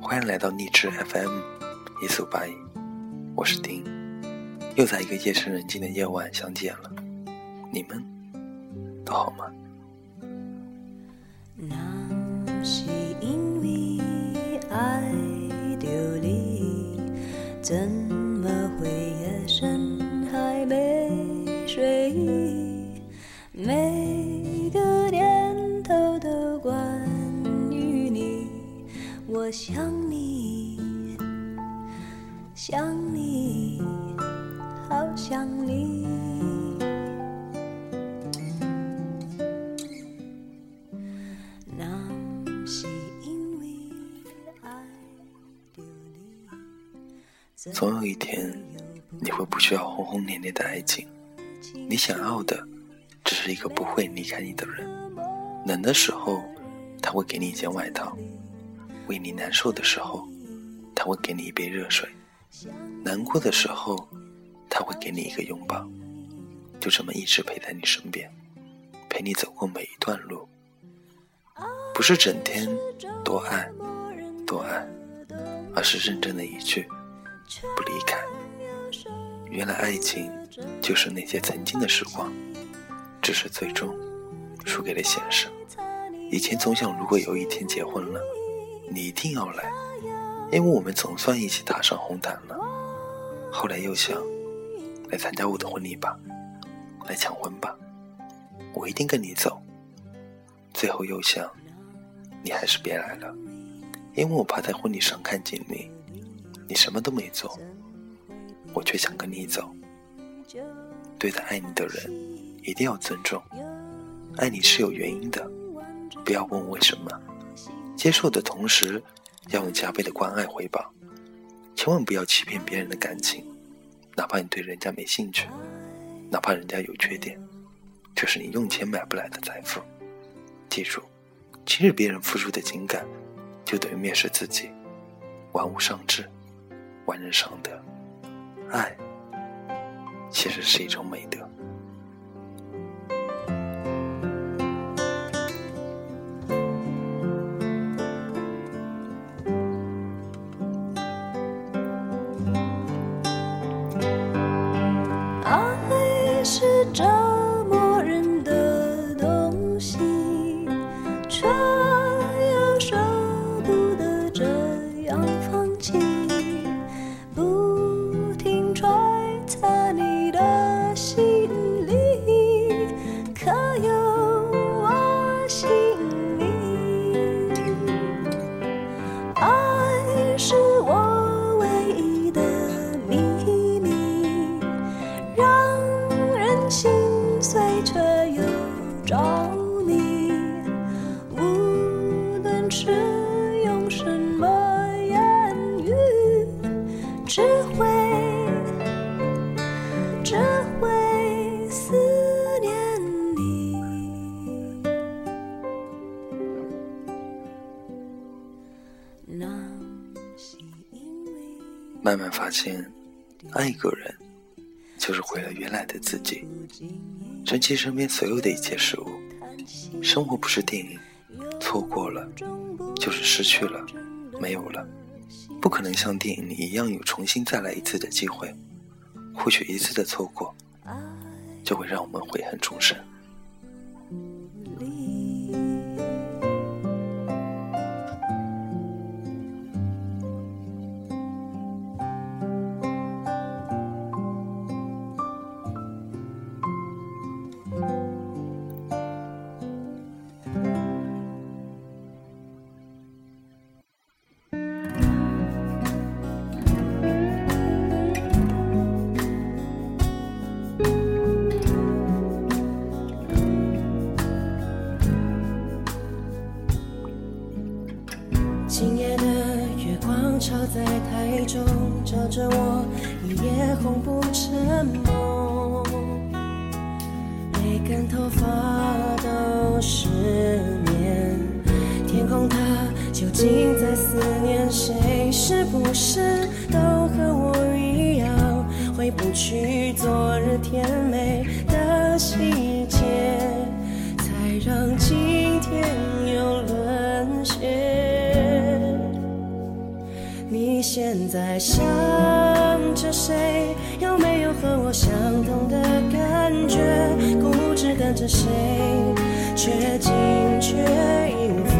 欢迎来到励志 FM 一四五八一，我是丁，又在一个夜深人静的夜晚相见了，你们都好吗？那是因为爱着你，怎想你，想你，好想你。总有一天，你会不需要轰轰烈烈的爱情，你想要的只是一个不会离开你的人。冷的时候，他会给你一件外套；为你难受的时候，他会给你一杯热水；难过的时候，他会给你一个拥抱。就这么一直陪在你身边，陪你走过每一段路。不是整天多爱多爱，而是认真的一句不离开。原来爱情就是那些曾经的时光，只是最终输给了现实。以前总想，如果有一天结婚了，你一定要来，因为我们总算一起踏上红毯了。后来又想，来参加我的婚礼吧，来抢婚吧，我一定跟你走。最后又想。你还是别来了，因为我怕在婚礼上看见你，你什么都没做，我却想跟你走。对待爱你的人，一定要尊重，爱你是有原因的，不要问为什么。接受的同时，要用加倍的关爱回报，千万不要欺骗别人的感情，哪怕你对人家没兴趣，哪怕人家有缺点，这是你用钱买不来的财富。记住。轻视别人付出的情感，就等于蔑视自己。玩物丧志，玩人伤德。爱，其实是一种美德。慢慢发现，爱一个人，就是毁了原来的自己。珍惜身边所有的一切事物。生活不是电影，错过了就是失去了，没有了，不可能像电影里一样有重新再来一次的机会。或许一次的错过，就会让我们悔恨终生。光照在台中，照着我一夜红不成梦，每根头发都失眠。天空它究竟在思念谁？是不是都和我一样，回不去昨日甜美的细节，才让今天又沦陷？现在想着谁？有没有和我相同的感觉？固执等着谁？却进却无法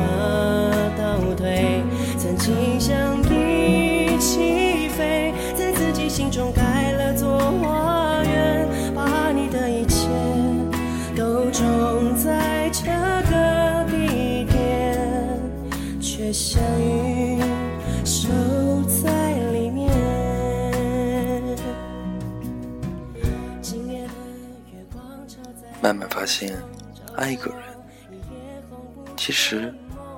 倒退。曾经想一起飞，在自己心中盖了座花园，把你的一切都种在这个地点，却想现，爱一个人，其实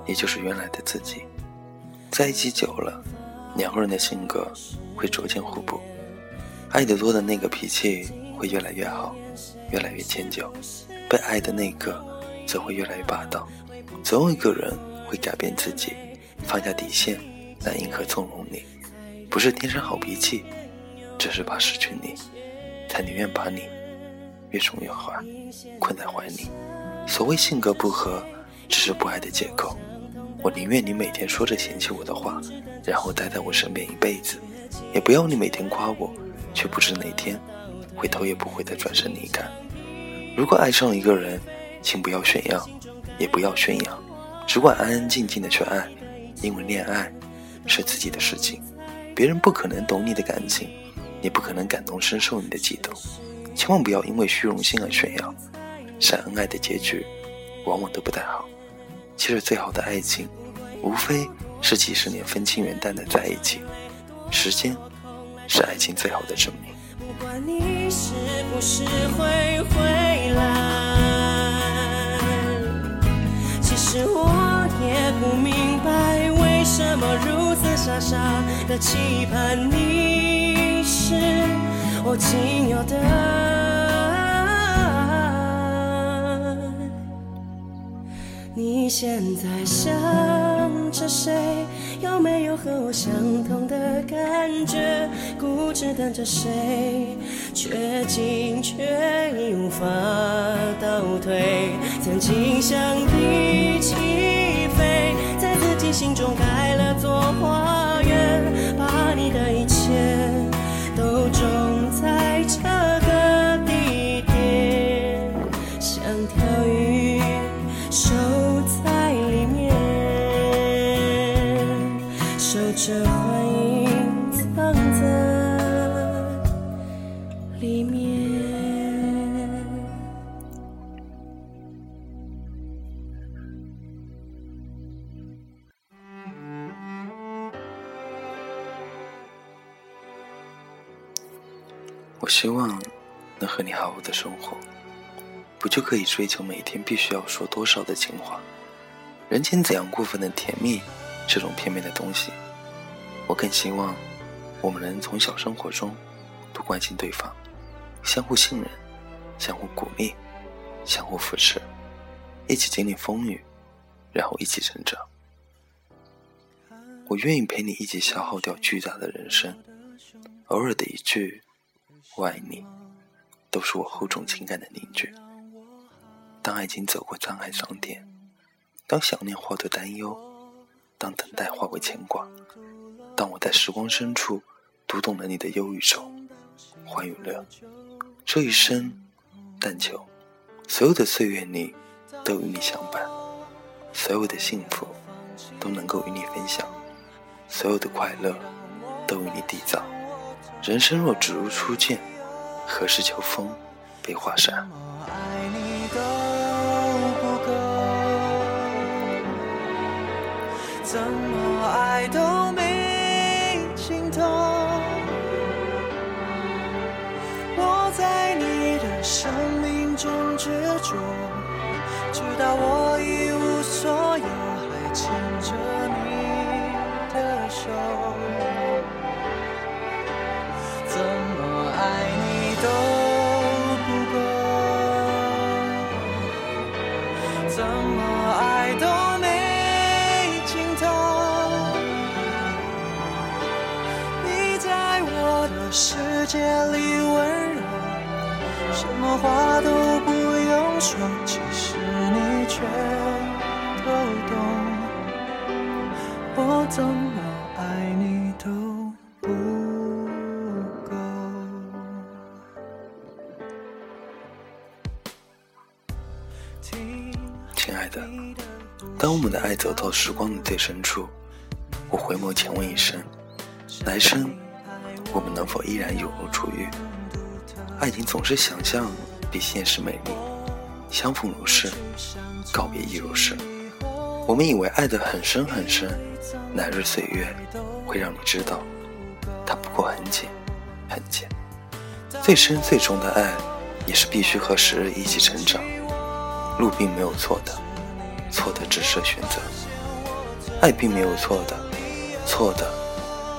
也就是原来的自己。在一起久了，两个人的性格会逐渐互补，爱得多的那个脾气会越来越好，越来越迁就；被爱的那个则会越来越霸道。总有一个人会改变自己，放下底线来迎合纵容你，不是天生好脾气，只是怕失去你，才宁愿把你越宠越坏，困在怀里。所谓性格不合，只是不爱的借口。我宁愿你每天说着嫌弃我的话，然后待在我身边一辈子，也不要你每天夸我，却不知哪天会头也不回的转身离开。如果爱上一个人，请不要炫耀，也不要宣扬，只管安安静静的去爱，因为恋爱是自己的事情，别人不可能懂你的感情，也不可能感同身受你的悸动。千万不要因为虚荣心而炫耀，晒恩爱的结局往往都不太好。其实最好的爱情，无非是几十年风轻云淡的在一起。时间是爱情最好的证明。不管你是不是会回来，其实我也不明白为什么如此傻傻的期盼你是我仅有的爱。你现在想着谁？有没有和我相同的感觉？固执等着谁？却进却已无法倒退。曾经想希望能和你好好的生活，不就可以追求每天必须要说多少的情话？人间怎样过分的甜蜜这种片面的东西？我更希望我们能从小生活中多关心对方，相互信任，相互鼓励，相互扶持，一起经历风雨，然后一起成长。我愿意陪你一起消耗掉巨大的人生，偶尔的一句“我爱你”，都是我厚重情感的凝聚。当爱情走过沧海桑田，当想念化作担忧，当等待化为牵挂，当我在时光深处读懂了你的忧与愁、欢与乐，这一生，但求所有的岁月里都与你相伴，所有的幸福都能够与你分享，所有的快乐都与你缔造。人生若只如初见，何事秋风悲画扇？爱你都不够，怎么爱都没尽头。我在你的生命中执着，直到我什么话都不用说其实你全都懂。我怎么爱你都不够。亲爱的当我们的爱走到时光的最深处我回眸前问一声来生我们能否依然有如初遇？爱情总是想象比现实美丽，相逢如是，告别亦如是。我们以为爱得很深很深，来日岁月会让你知道，它不过很浅，很浅。最深最重的爱，也是必须和时日一起成长。路并没有错的，错的只是选择；爱并没有错的，错的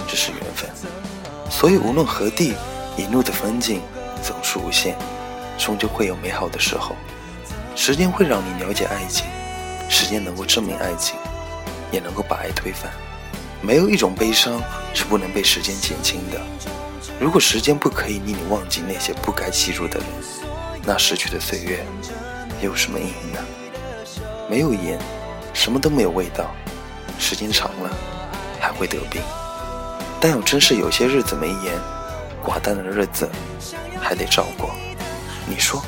只是缘分。所以无论何地，一路的风景是无限，终究会有美好的时候。时间会让你了解爱情，时间能够证明爱情，也能够把爱推翻。没有一种悲伤是不能被时间减轻的。如果时间不可以令你忘记那些不该记住的人，那逝去的岁月。有什么意义呢？没有盐，什么都没有味道。时间长了，还会得病。但要真是有些日子没盐，寡淡的日子还得照顾。你说，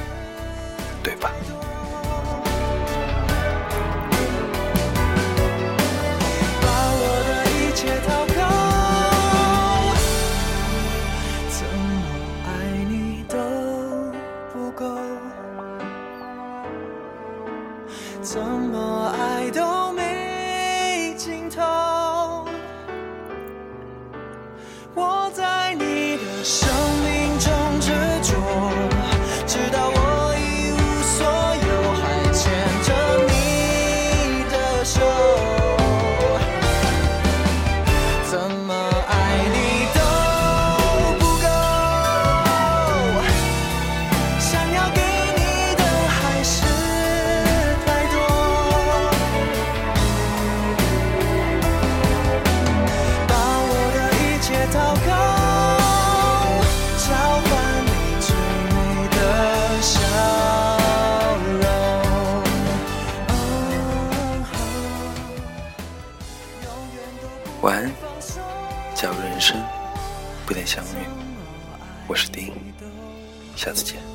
下次见。